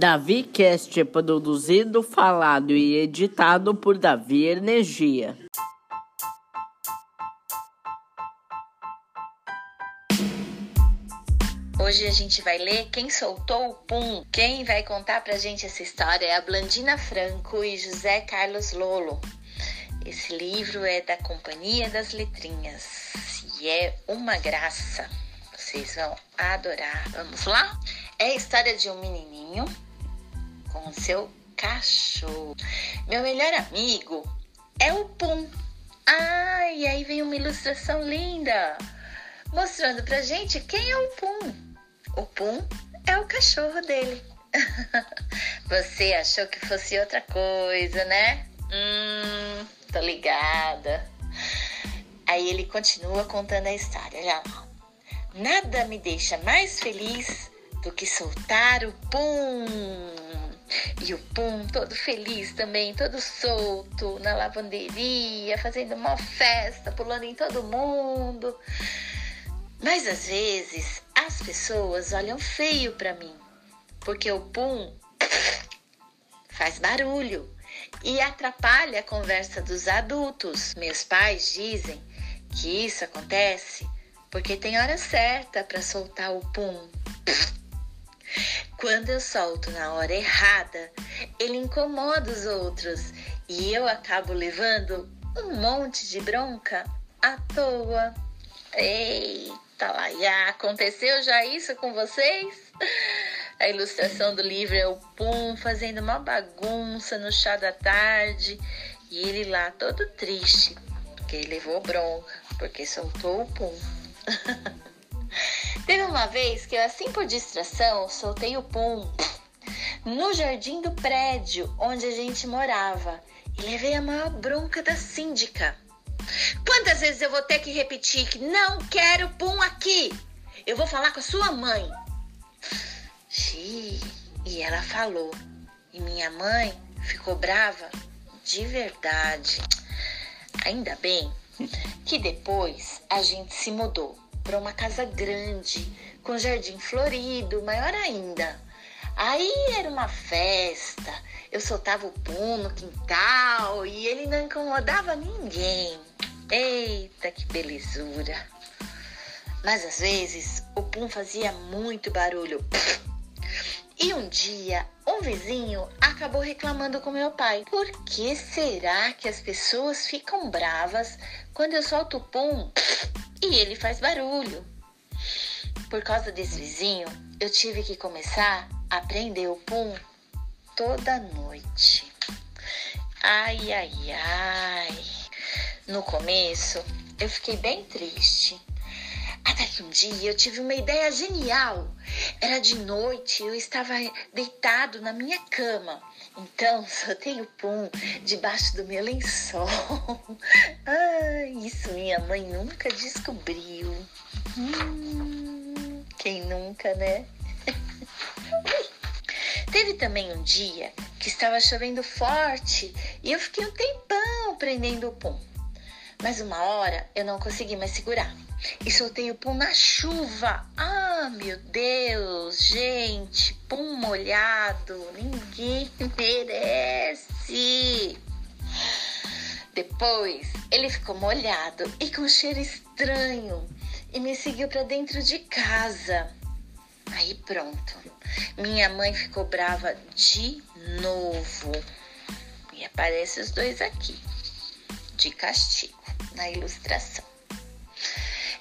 Davi Cast é produzido, falado e editado por Davi Energia. Hoje a gente vai ler Quem Soltou o Pum. Quem vai contar pra gente essa história é a Blandina Franco e José Carlos Lolo. Esse livro é da Companhia das Letrinhas e é uma graça. Vocês vão adorar. Vamos lá? É a história de um menininho com o seu cachorro. Meu melhor amigo é o Pum. Ah, e aí vem uma ilustração linda mostrando pra gente quem é o Pum. O Pum é o cachorro dele. Você achou que fosse outra coisa, né? Hum, tô ligada. Aí ele continua contando a história. Lá. Nada me deixa mais feliz do que soltar o pum. E o pum todo feliz também, todo solto na lavanderia, fazendo uma festa, pulando em todo mundo. Mas às vezes as pessoas olham feio para mim, porque o pum faz barulho e atrapalha a conversa dos adultos. Meus pais dizem que isso acontece porque tem hora certa para soltar o pum. Quando eu solto na hora errada, ele incomoda os outros e eu acabo levando um monte de bronca à toa. Eita! Lá, já aconteceu já isso com vocês? A ilustração do livro é o Pum fazendo uma bagunça no chá da tarde e ele lá todo triste, porque ele levou bronca, porque soltou o Pum. Teve uma vez que eu, assim por distração, soltei o Pum no jardim do prédio onde a gente morava e levei a maior bronca da síndica. Quantas vezes eu vou ter que repetir que não quero pum aqui? Eu vou falar com a sua mãe. Xiii, e ela falou. E minha mãe ficou brava de verdade. Ainda bem que depois a gente se mudou para uma casa grande, com jardim florido, maior ainda. Aí era uma festa, eu soltava o pum no quintal e ele não incomodava ninguém. Eita, que belezura! Mas às vezes o pum fazia muito barulho. E um dia, um vizinho acabou reclamando com meu pai. Por que será que as pessoas ficam bravas quando eu solto o pum e ele faz barulho? Por causa desse vizinho, eu tive que começar a aprender o pum toda noite. Ai, ai, ai. No começo, eu fiquei bem triste. Até que um dia eu tive uma ideia genial. Era de noite, eu estava deitado na minha cama. Então, soltei o pum debaixo do meu lençol. Ah, isso minha mãe nunca descobriu. Hum, quem nunca, né? Teve também um dia que estava chovendo forte e eu fiquei um tempão prendendo o pum. Mas uma hora eu não consegui mais segurar e soltei o pum na chuva. Ah, meu Deus, gente, pum molhado, ninguém merece. Depois ele ficou molhado e com cheiro estranho e me seguiu para dentro de casa. Aí pronto, minha mãe ficou brava de novo e aparece os dois aqui de castigo na ilustração.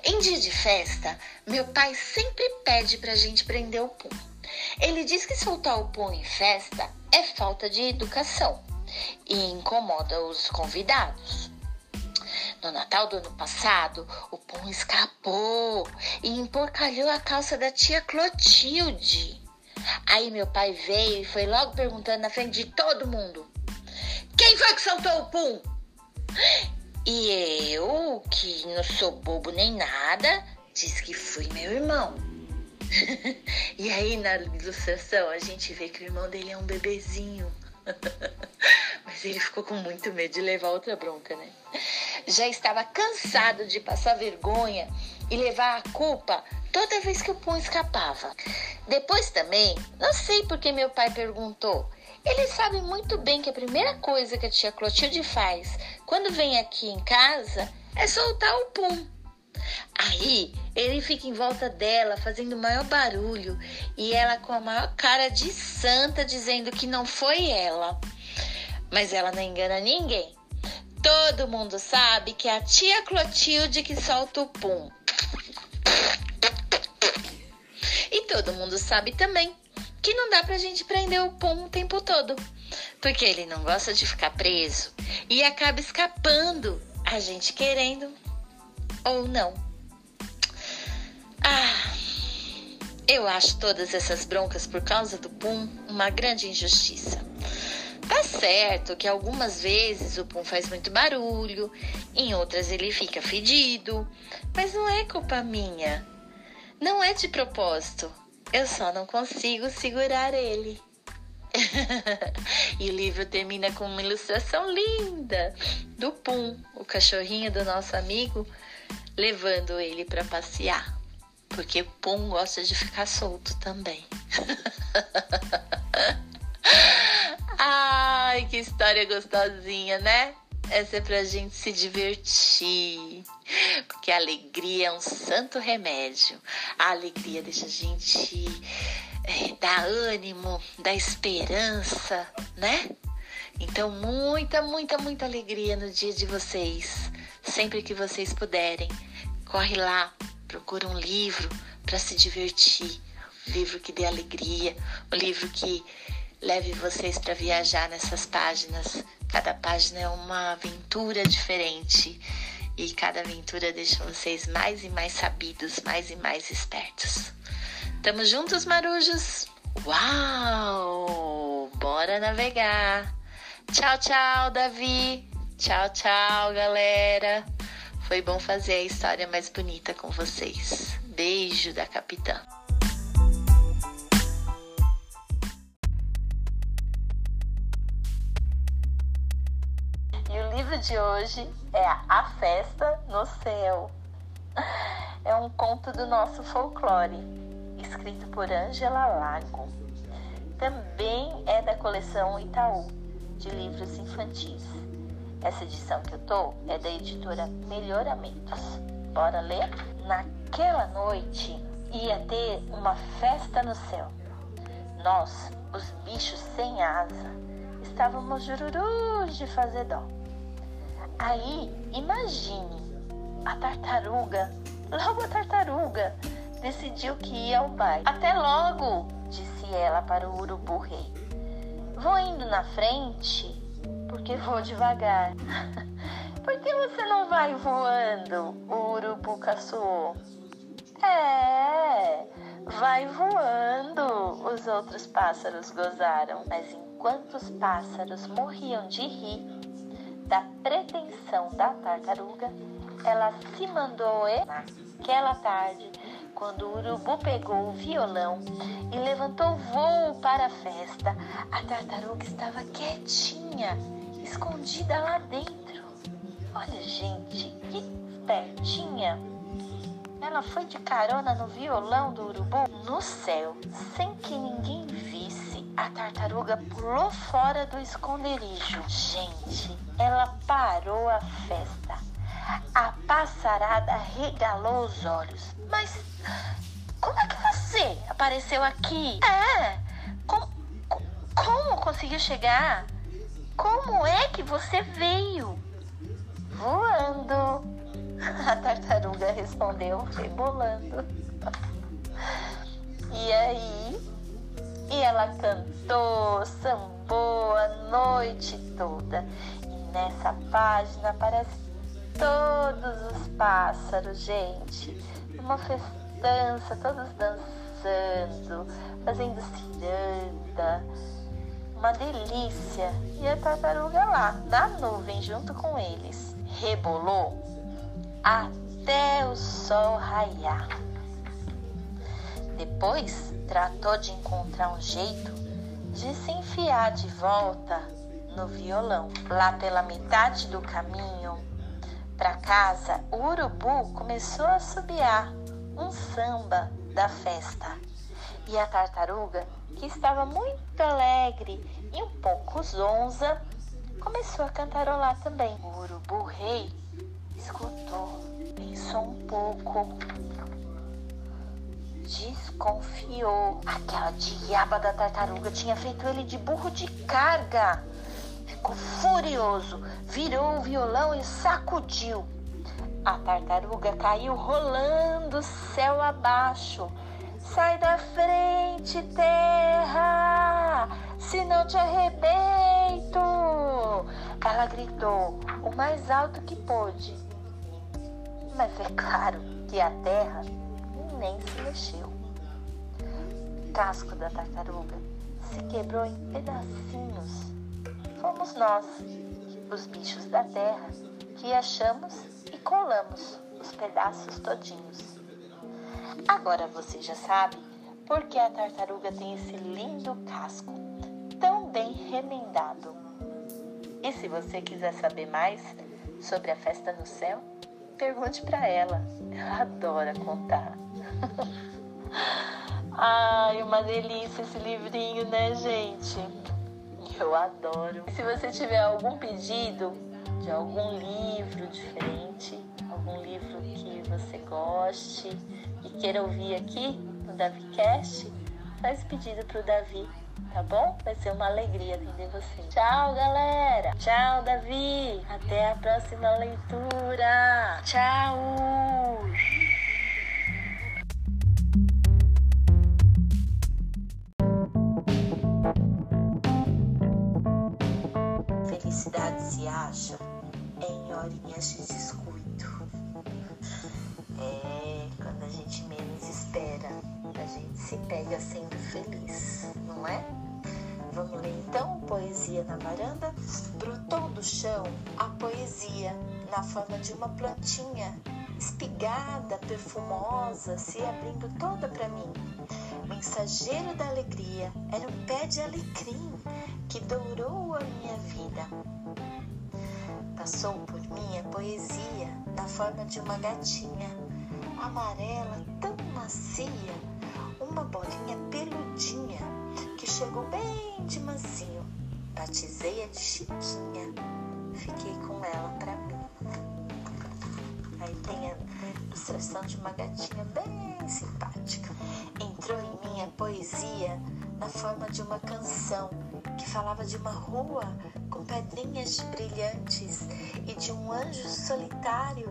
Em dia de festa, meu pai sempre pede pra gente prender o pum. Ele diz que soltar o pum em festa é falta de educação e incomoda os convidados. No Natal do ano passado, o pum escapou e emporcalhou a calça da tia Clotilde. Aí meu pai veio e foi logo perguntando na frente de todo mundo: Quem foi que soltou o pum? E eu, que não sou bobo nem nada, disse que fui meu irmão. e aí na ilustração a gente vê que o irmão dele é um bebezinho. Mas ele ficou com muito medo de levar outra bronca, né? Já estava cansado de passar vergonha e levar a culpa toda vez que o Pum escapava. Depois também, não sei porque meu pai perguntou. Ele sabe muito bem que a primeira coisa que a tia Clotilde faz quando vem aqui em casa é soltar o Pum. Aí ele fica em volta dela, fazendo o maior barulho, e ela com a maior cara de santa, dizendo que não foi ela. Mas ela não engana ninguém. Todo mundo sabe que é a tia Clotilde que solta o pum. E todo mundo sabe também que não dá pra gente prender o pum o tempo todo. Porque ele não gosta de ficar preso e acaba escapando, a gente querendo ou não. Ah, eu acho todas essas broncas por causa do pum uma grande injustiça. Tá certo que algumas vezes o pum faz muito barulho, em outras ele fica fedido, mas não é culpa minha. Não é de propósito. Eu só não consigo segurar ele. e o livro termina com uma ilustração linda do Pum, o cachorrinho do nosso amigo, levando ele para passear. Porque Pum gosta de ficar solto também. Ai, que história gostosinha, né? Essa é pra gente se divertir. Porque a alegria é um santo remédio. A alegria deixa a gente é, dar ânimo, dar esperança, né? Então, muita, muita, muita alegria no dia de vocês. Sempre que vocês puderem, corre lá, procura um livro para se divertir. Um livro que dê alegria, um livro que leve vocês para viajar nessas páginas. Cada página é uma aventura diferente e cada aventura deixa vocês mais e mais sabidos, mais e mais espertos. Tamo juntos, marujos? Uau! Bora navegar! Tchau, tchau, Davi! Tchau, tchau, galera! Foi bom fazer a história mais bonita com vocês. Beijo da capitã. Livro de hoje é A Festa no Céu. É um conto do nosso folclore, escrito por Ângela Lago. Também é da coleção Itaú, de livros infantis. Essa edição que eu tô é da editora Melhoramentos. Bora ler? Naquela noite ia ter uma festa no céu. Nós, os bichos sem asa, estávamos jururus de fazer dó. Aí, imagine, a tartaruga, logo a tartaruga, decidiu que ia ao baile. Até logo, disse ela para o urubu rei. Vou indo na frente, porque vou devagar. Por que você não vai voando? O urubu caçoou. É, vai voando, os outros pássaros gozaram. Mas enquanto os pássaros morriam de rir, da pretensão da tartaruga, ela se mandou naquela tarde, quando o urubu pegou o violão e levantou voo para a festa. A tartaruga estava quietinha, escondida lá dentro. Olha, gente, que espertinha! Ela foi de carona no violão do urubu no céu, sem que ninguém visse. A tartaruga pulou fora do esconderijo. Gente, ela parou a festa. A passarada regalou os olhos. Mas como é que você apareceu aqui? É, como, como conseguiu chegar? Como é que você veio? Voando. A tartaruga respondeu, rebolando. E aí? E ela cantou, sambou a noite toda. E nessa página aparece todos os pássaros, gente. Uma festança, todos dançando, fazendo ciranda. Uma delícia. E a tartaruga lá, na nuvem, junto com eles. Rebolou até o sol raiar. Depois tratou de encontrar um jeito de se enfiar de volta no violão. Lá pela metade do caminho para casa, o urubu começou a subiar um samba da festa. E a tartaruga, que estava muito alegre e um pouco zonza, começou a cantarolar também. O urubu rei escutou, pensou um pouco, desconfiou. Aquela diaba da tartaruga tinha feito ele de burro de carga. Ficou furioso, virou o violão e sacudiu. A tartaruga caiu rolando céu abaixo. Sai da frente, terra! Se não te arrebento! Ela gritou o mais alto que pôde. Mas é claro que a terra nem se mexeu. O casco da tartaruga se quebrou em pedacinhos. Fomos nós, os bichos da terra, que achamos e colamos os pedaços todinhos. Agora você já sabe por que a tartaruga tem esse lindo casco, tão bem remendado. E se você quiser saber mais sobre a festa no céu, pergunte para ela. Ela adora contar. Ai, uma delícia esse livrinho, né, gente? Eu adoro. Se você tiver algum pedido de algum livro diferente, algum livro que você goste e queira ouvir aqui no DaviCast, faz pedido pro Davi, tá bom? Vai ser uma alegria atender você. Tchau, galera! Tchau, Davi! Até a próxima leitura! Tchau! Então Poesia na Varanda? Brotou do chão a poesia na forma de uma plantinha espigada, perfumosa, se abrindo toda para mim. Mensageiro da alegria era um pé de alecrim que dourou a minha vida. Passou por mim a poesia na forma de uma gatinha amarela, tão macia, uma bolinha peludinha que chegou bem de mansinho. Batizei-a de Chiquinha, fiquei com ela pra mim. Aí tem a ilustração de uma gatinha bem simpática. Entrou em mim a poesia na forma de uma canção que falava de uma rua com pedrinhas brilhantes e de um anjo solitário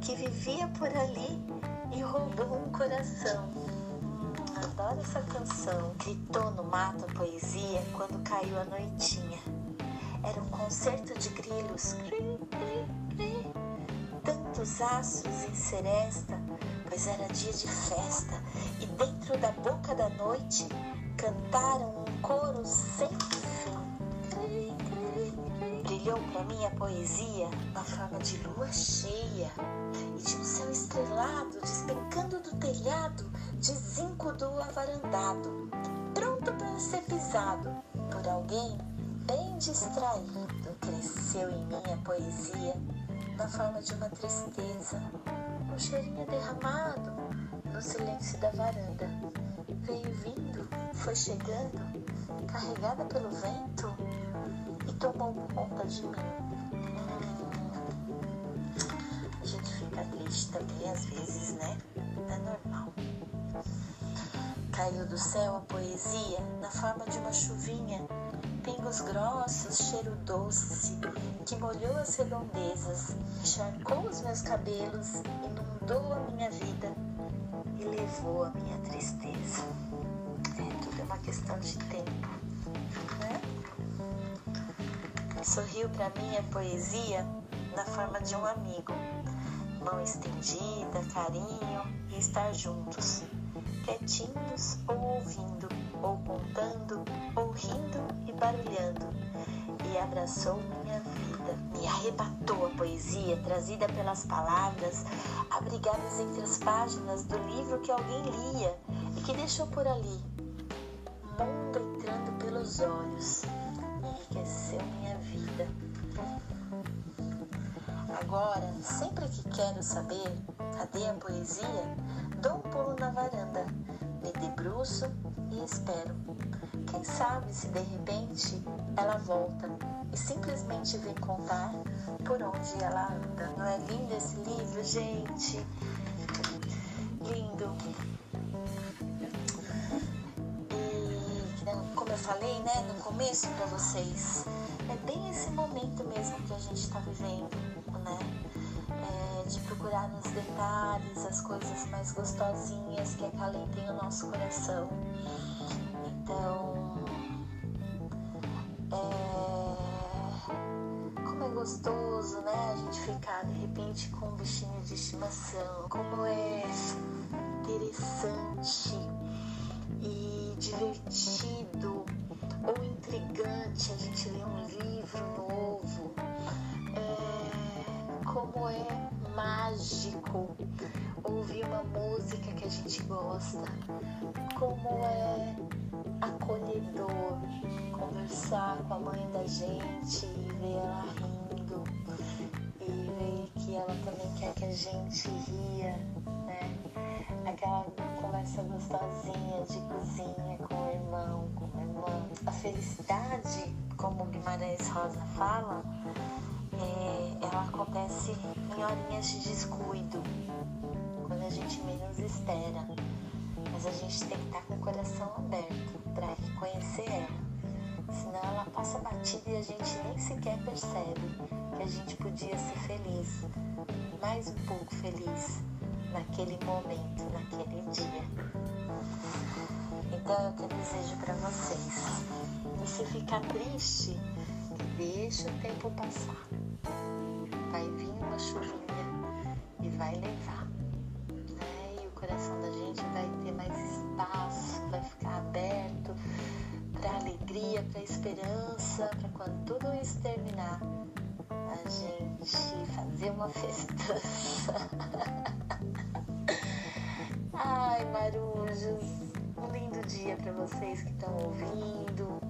que vivia por ali e roubou um coração. Adoro essa canção. Gritou no mato a poesia quando caiu a noitinha. Era um concerto de grilos. Cri, cri, cri. Tantos astros em seresta, pois era dia de festa, e dentro da boca da noite cantaram um coro sem. Brilhou para mim a poesia na forma de lua cheia e de um céu estrelado despencando do telhado de zinco do avarandado, pronto para ser pisado por alguém bem distraído. Cresceu em mim a poesia na forma de uma tristeza, um cheirinho derramado no silêncio da varanda. Veio vindo, foi chegando, carregada pelo vento tomou conta de mim. A gente fica triste também às vezes, né? É normal. Caiu do céu a poesia na forma de uma chuvinha, pingos grossos, cheiro doce, que molhou as redondezas, encharcou os meus cabelos, inundou a minha vida e levou a minha tristeza. É, tudo é uma questão de tempo? Sorriu para mim a poesia na forma de um amigo, mão estendida, carinho e estar juntos, quietinhos ou ouvindo, ou contando, ou rindo e barulhando, e abraçou minha vida, me arrebatou a poesia trazida pelas palavras, abrigadas entre as páginas do livro que alguém lia e que deixou por ali, mundo entrando pelos olhos, Agora, sempre que quero saber cadê a poesia, Dou um pulo na varanda, me debruço e espero. Quem sabe se de repente ela volta e simplesmente vem contar por onde ela anda. Não é lindo esse livro, gente? Lindo. E como eu falei, né, no começo para vocês, esse momento mesmo que a gente está vivendo, né? É de procurar nos detalhes as coisas mais gostosinhas que acalentem o nosso coração. Então, é, como é gostoso, né? A gente ficar de repente com um bichinho de estimação. Como é interessante e divertido ou intrigante a gente ler um livro novo. É, como é mágico ouvir uma música que a gente gosta. Como é acolhedor conversar com a mãe da gente e ver ela rindo e ver que ela também quer que a gente ria, né? Aquela conversa gostosinha de cozinha com o irmão, a felicidade, como Guimarães Rosa fala, é, ela acontece em horinhas de descuido, quando a gente menos espera. Mas a gente tem que estar com o coração aberto para reconhecer ela. Senão ela passa batida e a gente nem sequer percebe que a gente podia ser feliz, mais um pouco feliz naquele momento, naquele dia. O que eu desejo para vocês. E se ficar triste, deixa o tempo passar. Vai vir uma chuvinha e vai levar. Né? E o coração da gente vai ter mais espaço, vai ficar aberto para alegria, para esperança, para quando tudo isso terminar, a gente fazer uma festança. Ai, marujos, dia para vocês que estão ouvindo.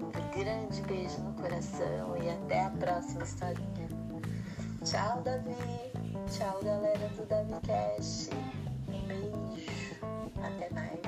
Um grande beijo no coração e até a próxima historinha. Tchau, Davi. Tchau, galera do DaviCast. Um beijo. Até mais.